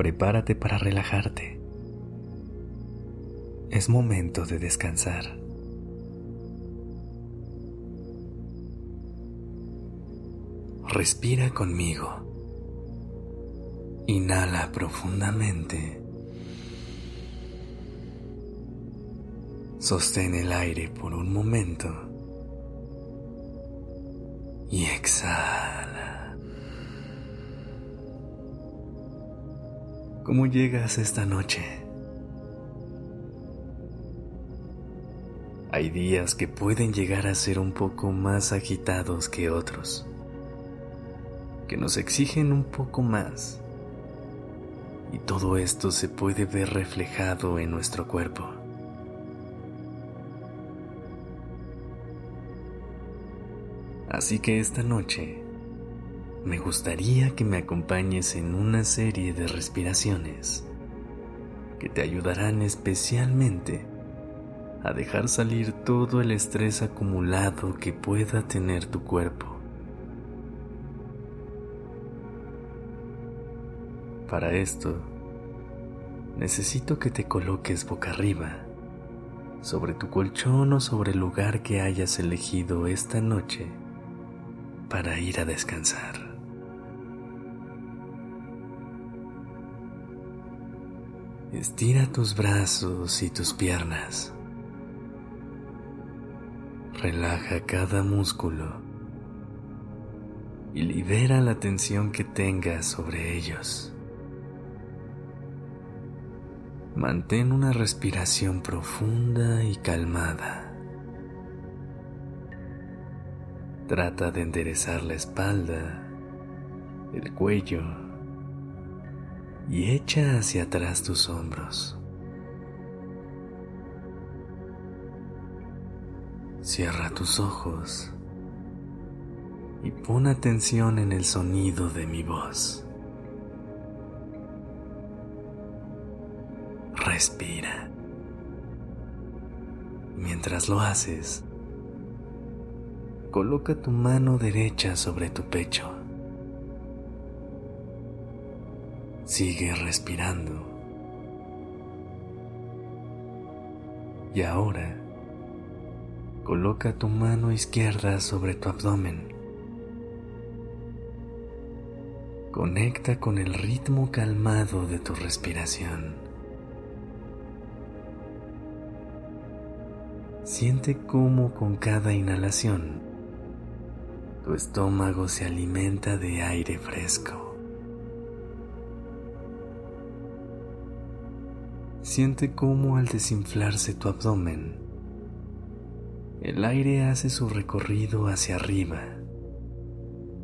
Prepárate para relajarte. Es momento de descansar. Respira conmigo. Inhala profundamente. Sostén el aire por un momento y exhala. ¿Cómo llegas esta noche? Hay días que pueden llegar a ser un poco más agitados que otros, que nos exigen un poco más. Y todo esto se puede ver reflejado en nuestro cuerpo. Así que esta noche me gustaría que me acompañes en una serie de respiraciones que te ayudarán especialmente a dejar salir todo el estrés acumulado que pueda tener tu cuerpo. Para esto, necesito que te coloques boca arriba, sobre tu colchón o sobre el lugar que hayas elegido esta noche para ir a descansar. Estira tus brazos y tus piernas. Relaja cada músculo y libera la tensión que tengas sobre ellos. Mantén una respiración profunda y calmada. Trata de enderezar la espalda, el cuello y echa hacia atrás tus hombros. Cierra tus ojos y pon atención en el sonido de mi voz. Respira. Mientras lo haces, coloca tu mano derecha sobre tu pecho. Sigue respirando. Y ahora, coloca tu mano izquierda sobre tu abdomen. Conecta con el ritmo calmado de tu respiración. Siente cómo con cada inhalación tu estómago se alimenta de aire fresco. Siente cómo al desinflarse tu abdomen, el aire hace su recorrido hacia arriba,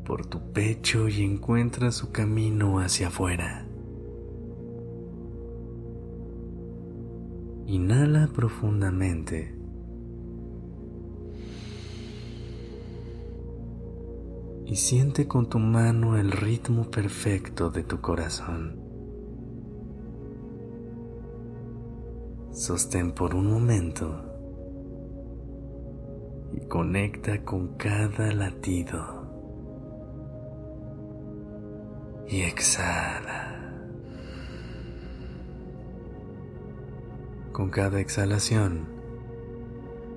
por tu pecho y encuentra su camino hacia afuera. Inhala profundamente y siente con tu mano el ritmo perfecto de tu corazón. Sostén por un momento y conecta con cada latido. Y exhala. Con cada exhalación,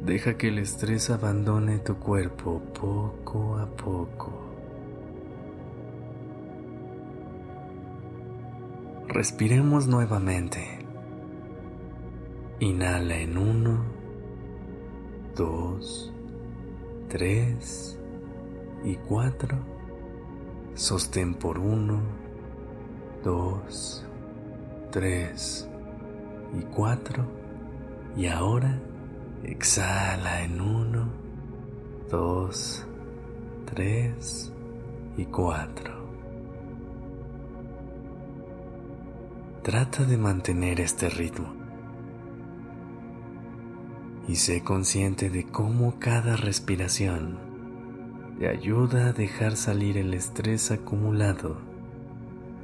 Deja que el estrés abandone tu cuerpo poco a poco. Respiremos nuevamente. Inhala en uno, dos, tres y cuatro. Sostén por uno, dos, tres y cuatro. Y ahora Exhala en uno, dos, tres y cuatro. Trata de mantener este ritmo y sé consciente de cómo cada respiración te ayuda a dejar salir el estrés acumulado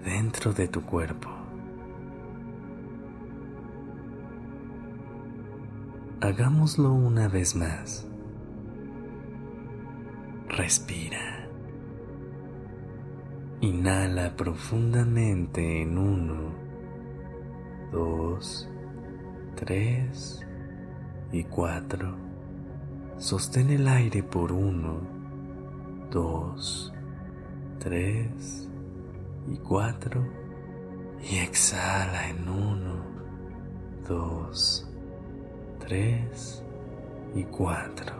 dentro de tu cuerpo. Hagámoslo una vez más. Respira. Inhala profundamente en uno, dos, tres y cuatro. Sostén el aire por uno, dos, tres y cuatro. Y exhala en uno, dos, tres y cuatro.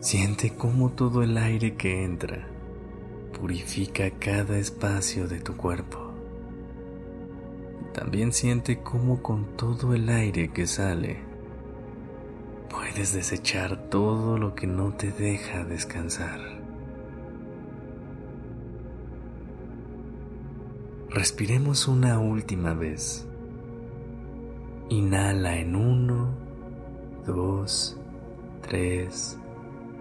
Siente cómo todo el aire que entra purifica cada espacio de tu cuerpo. También siente cómo con todo el aire que sale puedes desechar todo lo que no te deja descansar. Respiremos una última vez. Inhala en uno, dos, tres,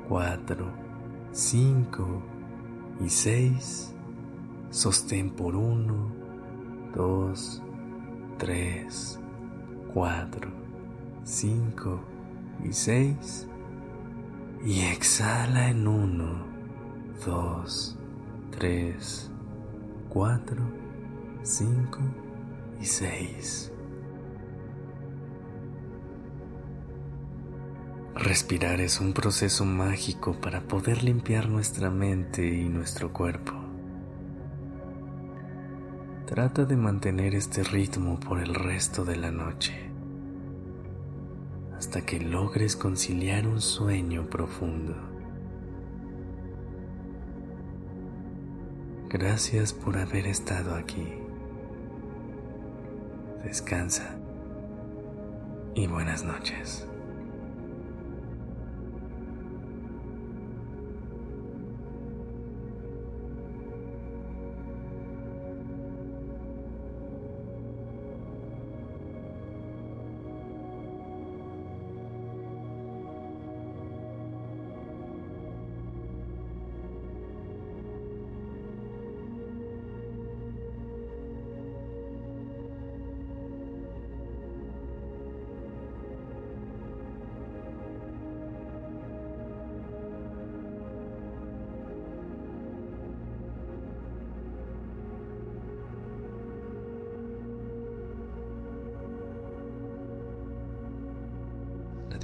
cuatro, cinco y seis. Sostén por uno, dos, 3, 4, 5 y 6. Y exhala en 1, 2, 3, 4, 5 y 6. Respirar es un proceso mágico para poder limpiar nuestra mente y nuestro cuerpo. Trata de mantener este ritmo por el resto de la noche, hasta que logres conciliar un sueño profundo. Gracias por haber estado aquí. Descansa y buenas noches.